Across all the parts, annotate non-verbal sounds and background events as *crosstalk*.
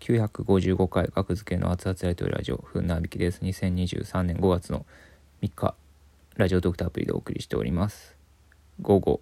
955回格付けの熱々ライトラジオふんなびきです。2023年5月の3日ラジオドクターアプリでお送りしております。午後、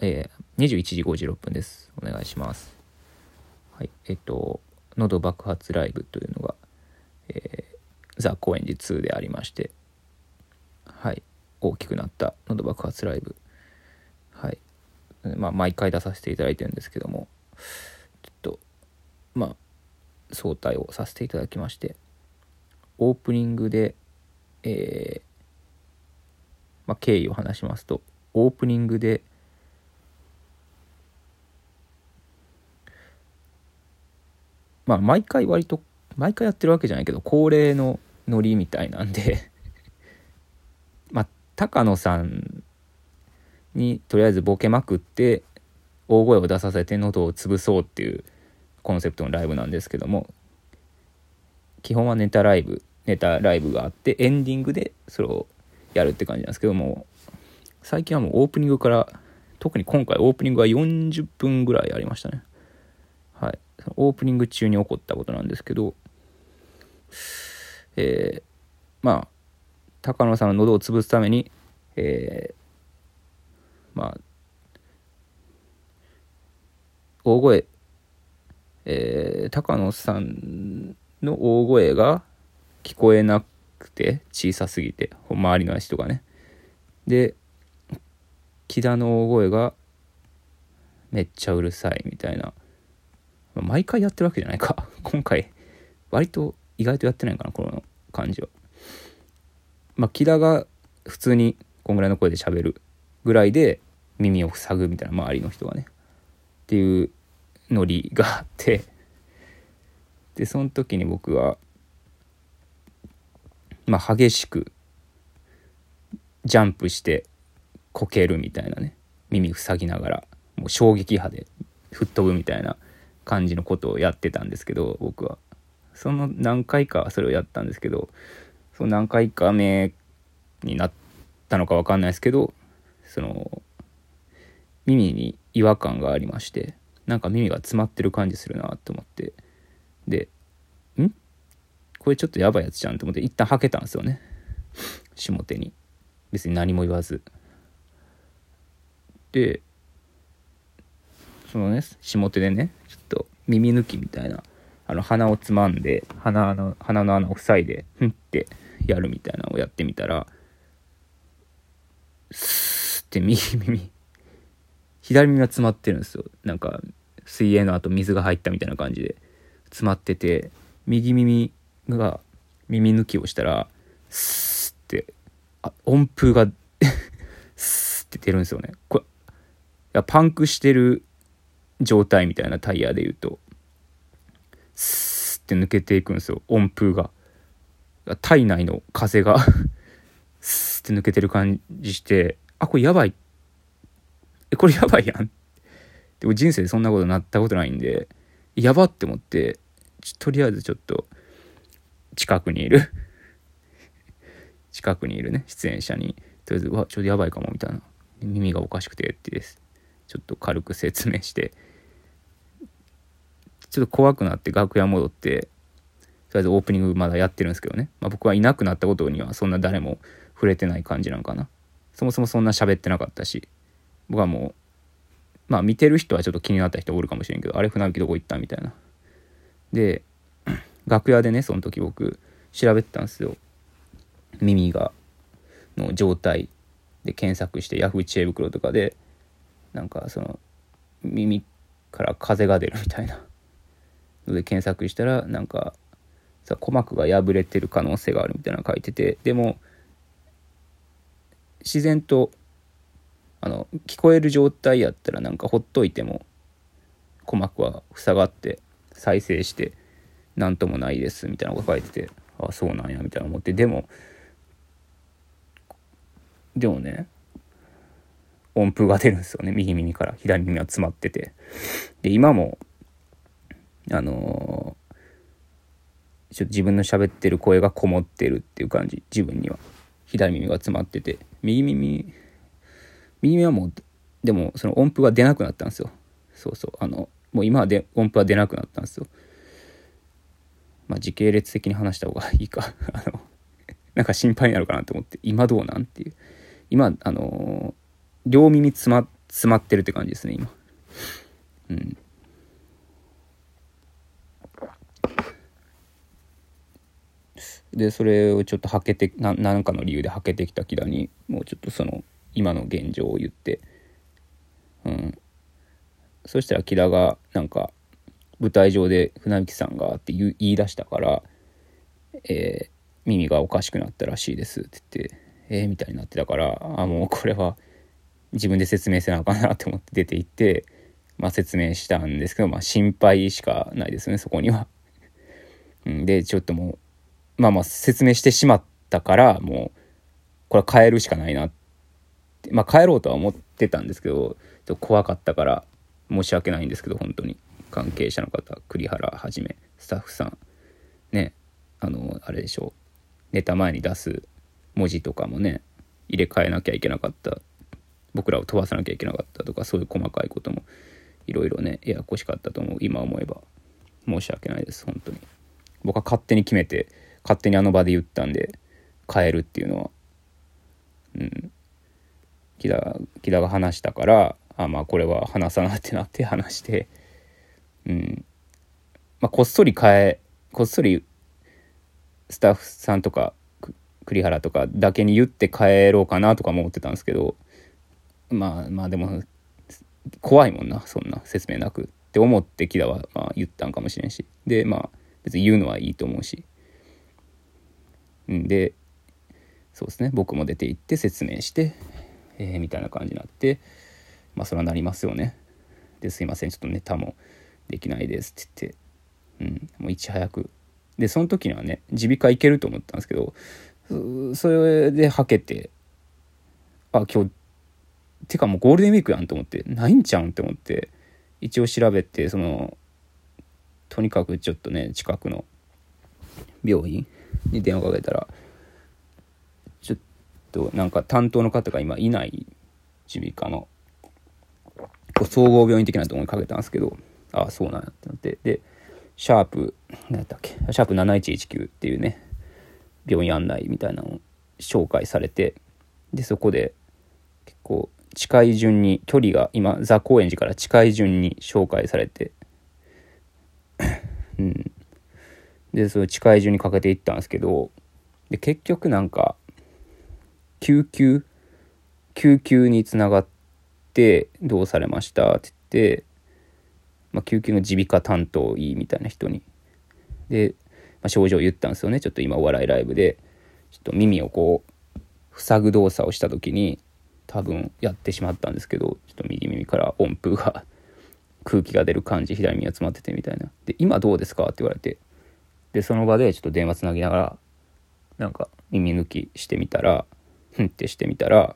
えー、21時56分です。お願いします。はいえっと喉爆発ライブというのが、えー、ザ・高円寺2でありましてはい大きくなった喉爆発ライブ。はい。まあ毎回出させていただいてるんですけどもちょっとまあ早退をさせていただきましてオープニングで、えーまあ、経緯を話しますとオープニングでまあ毎回割と毎回やってるわけじゃないけど恒例のノリみたいなんで *laughs* まあ高野さんにとりあえずボケまくって大声を出させて喉を潰そうっていうコンセプトのライブなんですけども基本はネタライブネタライブがあってエンディングでそれをやるって感じなんですけども最近はもうオープニングから特に今回オープニングは40分ぐらいありましたね。はい。オープニング中に起こったことなんですけどえー、まあ高野さんの喉を潰すためにえー、まあ大声えー、高野さんの大声が聞こえなくて小さすぎて周りの人がね。で木田の大声がめっちゃうるさいみたいな。毎回やってるわけじゃないか。*laughs* 今回割と意外とやってないかなこの感じは。まあ木田が普通にこんぐらいの声で喋るぐらいで耳を塞ぐみたいな周りの人がね。っていうノリがあってでその時に僕はまあ激しくジャンプしてこけるみたいなね。耳塞ぎながらもう衝撃波で吹っ飛ぶみたいな感じのことをやってたんですけど僕は。その何回かそれをやったんですけどその何回か目になったのか分かんないですけどその耳に違和感がありましてなんか耳が詰まってる感じするなと思って。でん？これちょっとやばいやつじゃんと思って一旦はけたんですよね。下手に。別に何も言わず。でそのね下手でねちょっと耳抜きみたいなあの鼻をつまんで鼻の鼻の穴を塞いでふんってやるみたいなのをやってみたらスーって右耳左耳が詰まってるんですよ。なんか水泳の後水が入ったみたいな感じで。詰まってて右耳が耳抜きをしたらスーってあ音符が *laughs* スーって出るんですよね。これいやパンクしてる状態みたいなタイヤで言うと。スーって抜けていくんですよ。音符が。体内の風が。*laughs* スーって抜けてる感じしてあこれやばい。え、これやばいやん。でも人生でそんなことなったことないんで、やばって思って、とりあえずちょっと、近くにいる近くにいるね、出演者に、とりあえず、わ、ちょっとやばいかも、みたいな。耳がおかしくてってです。ちょっと軽く説明して、ちょっと怖くなって楽屋戻って、とりあえずオープニングまだやってるんですけどね。まあ、僕はいなくなったことにはそんな誰も触れてない感じなんかな。そもそもそんな喋ってなかったし、僕はもうまあ見てる人はちょっと気になった人おるかもしれんけどあれ船木どこ行ったみたいな。で *clears throat* 楽屋でねその時僕調べてたんですよ。耳がの状態で検索してヤフー知恵袋とかでなんかその耳から風が出るみたいな。ので検索したらなんかさ鼓膜が破れてる可能性があるみたいなの書いてて。でも自然とあの聞こえる状態やったらなんかほっといても鼓膜は塞がって再生して何ともないですみたいなこと書いててああそうなんやみたいな思ってでもでもね音符が出るんですよね。右耳から左耳は詰まってて。で今もあのー、ちょっと自分の喋ってる声がこもってるっていう感じ。自分には。左耳が詰まってて。右耳右目はもうでもその音符が出なくなったんですよ。そうそう。あのもう今はで音符は出なくなったんですよ。まあ、時系列的に話した方がいいか。*laughs* あのなんか心配になるかなと思って。今どうなんっていう。今あのー、両耳詰ま詰まってるって感じですね今。うん。でそれをちょっとはけてな何かの理由ではけてきた木田にもうちょっとその今の現状を言ってうんそしたら木田がなんか舞台上で船引さんがって言い出したから「えー、耳がおかしくなったらしいです」って言って「えー、みたいになってたからあもうこれは自分で説明せなあかんなって思って出て行って、まあ、説明したんですけど、まあ、心配しかないですねそこには。*laughs* でちょっともうまあまあ説明してしまったからもうこれは変えるしかないなってまあ変えろうとは思ってたんですけどちょっと怖かったから申し訳ないんですけど本当に。関係者の方栗原はじめスタッフさんねあのあれでしょう。ネタ前に出す文字とかもね入れ替えなきゃいけなかった。僕らを飛ばさなきゃいけなかったとかそういう細かいこともいろいろねややこしかったと思う。今思えば。申し訳ないです本当に。僕は勝手に決めて勝手にあの場で言ったんで変えるっていうのは。うん。木田木田が話したからあまあこれは話さなってなって話してうん。まあこっそり変えこっそりスタッフさんとか栗原とかだけに言って帰ろうかなとか思ってたんですけどまあまあでも怖いもんなそんな説明なく。って思って木田はまあ言ったんかもしれんし。でまあ別に言うのはいいと思うし。でそうですね。僕も出て行って説明して、えー、みたいな感じになってまあそれはなりますよね。ですいませんちょっとネタもできないですって言って、うん、もういち早く。でその時にはね耳鼻科行けると思ったんですけどそれではけてあ今日てかもうゴールデンウィークやんと思ってないんちゃうんって思って一応調べてそのとにかくちょっとね近くの病院に電話かけたらとなんか担当の方が今いない耳鼻科の総合病院的なところにかけたんですけどああそうなんやってなってでシャープ何やったっけシャープ7119っていうね病院案内みたいなのを紹介されてでそこで結構近い順に距離が今座高円寺から近い順に紹介されてうん。でその近い順にかけていったんですけどで結局なんか救急救急につながってどうされましたって言って、まあ、救急の耳鼻科担当医みたいな人に。で、まあ、症状を言ったんですよね。ちょっと今お笑いライブで。ちょっと耳をこう塞ぐ動作をした時に多分やってしまったんですけどちょっと右耳から音符が *laughs* 空気が出る感じ左耳が詰まっててみたいな。で今どうですかって言われて。でその場でちょっと電話つなぎながらなんか耳抜きしてみたらふんってしてみたら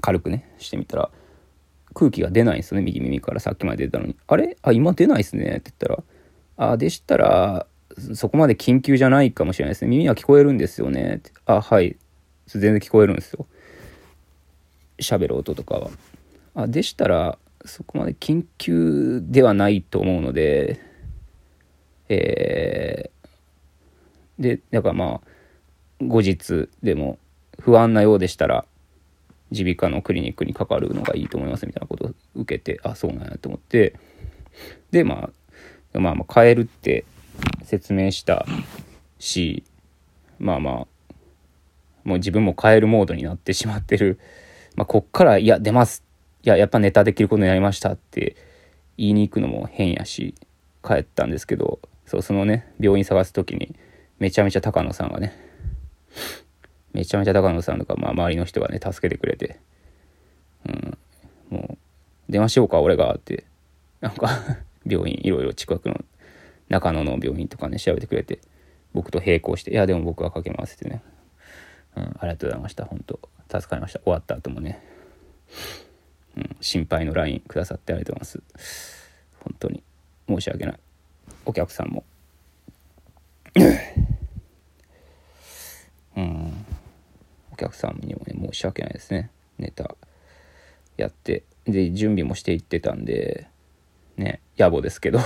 軽くねしてみたら空気が出ないんですよね右耳から。さっきまで出たのに「あれ？あ今出ないっすね」って言ったら「あでしたらそこまで緊急じゃないかもしれないですね。耳は聞こえるんですよね」って「あはい。全然聞こえるんですよ。喋る音とかは」あでしたらそこまで緊急ではないと思うのでえー、でだからまあ後日でも不安なようでしたら耳鼻科のクリニックにかかるのがいいと思いますみたいなことを受けてあそうなんやと思って。でまあまあまあ変えるって説明したしまあまあもう自分も変えるモードになってしまってる、まあ、こっからいや出ます。いややっぱネタできることになりましたって言いに行くのも変やし帰ったんですけどそうそのね病院探す時にめちゃめちゃ高野さんがねめちゃめちゃ高野さんとか、まあ、周りの人がね助けてくれて、うん、もう電話しようか俺がって。なんか *laughs* 病院いろいろ近くの中野の病院とかね調べてくれて。僕と並行して「いやでも僕はかけます」ってね、うん、ありがとうございました本当。助かりました。終わった後もね、うん、心配の LINE くださってありがとうございます。本当に申し訳ない。お客さんも *laughs* うんお客さんにもね申し訳ないですね。ネタやって。で準備もしていってたんでね野暮ですけど。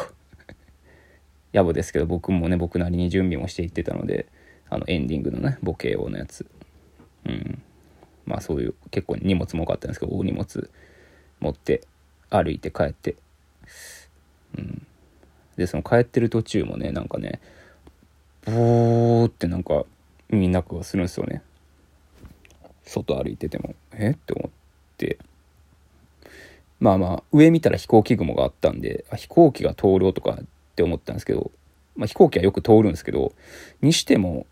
*laughs* 野暮ですけど僕もね僕なりに準備もしていってたのであのエンディングのねボケ用のやつ。うん。まあそういう結構荷物も多かったんですけど大荷物持って歩いて帰って。うん。でその帰ってる途中もねなんかねボーってなんか耳の中がするんですよね。外歩いててもえ？って思って。まあまあ上見たら飛行機雲があったんであ飛行機が通ろうとかって思ったんですけど、まあ、飛行機はよく通るんですけどにしても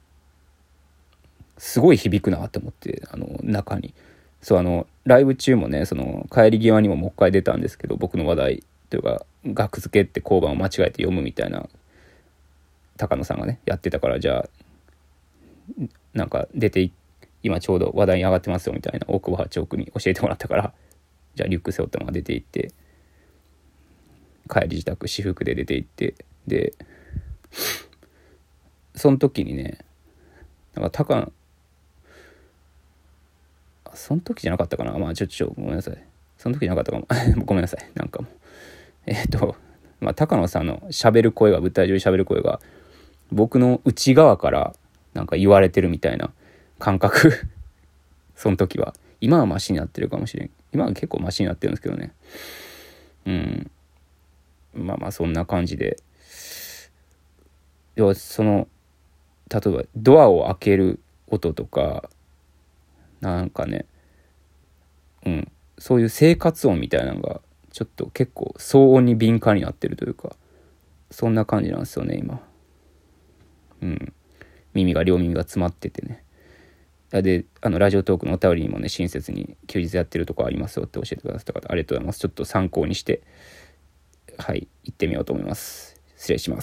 すごい響くなって思ってあの中に。そうあのライブ中もねその帰り際にももう一回出たんですけど僕の話題というか額付けって交番を間違えて読むみたいな高野さんがねやってたからじゃあなんか出て行って今ちょうど話題に上がってますよみたいな大久保八億に教えてもらったからじゃあリュック背負ったまま出て行って帰り自宅私服で出て行ってでその時にねなんか高野その時じゃなかったかな？まあちょっとごめんなさい。その時じゃなかったかも。*laughs* ごめんなさい。なんかもえっ、とまあ高野さんのしゃべる声が舞台上でしゃべる声が僕の内側からなんか言われてるみたいな感覚。*laughs* その時は。今はマシになってるかもしれん。今は結構マシになってるんですけどね。うん。まあまあそんな感じで。要はその例えばドアを開ける音とかなんかね。うん。そういう生活音みたいなのがちょっと結構騒音に敏感になってるというか。そんな感じなんですよね今。うん。耳が両耳が詰まっててね。であのラジオトークのお便りにもね親切に休日やってるとこありますよって教えてくださった方ありがとうございます。ちょっと参考にしてはい行ってみようと思います。失礼します。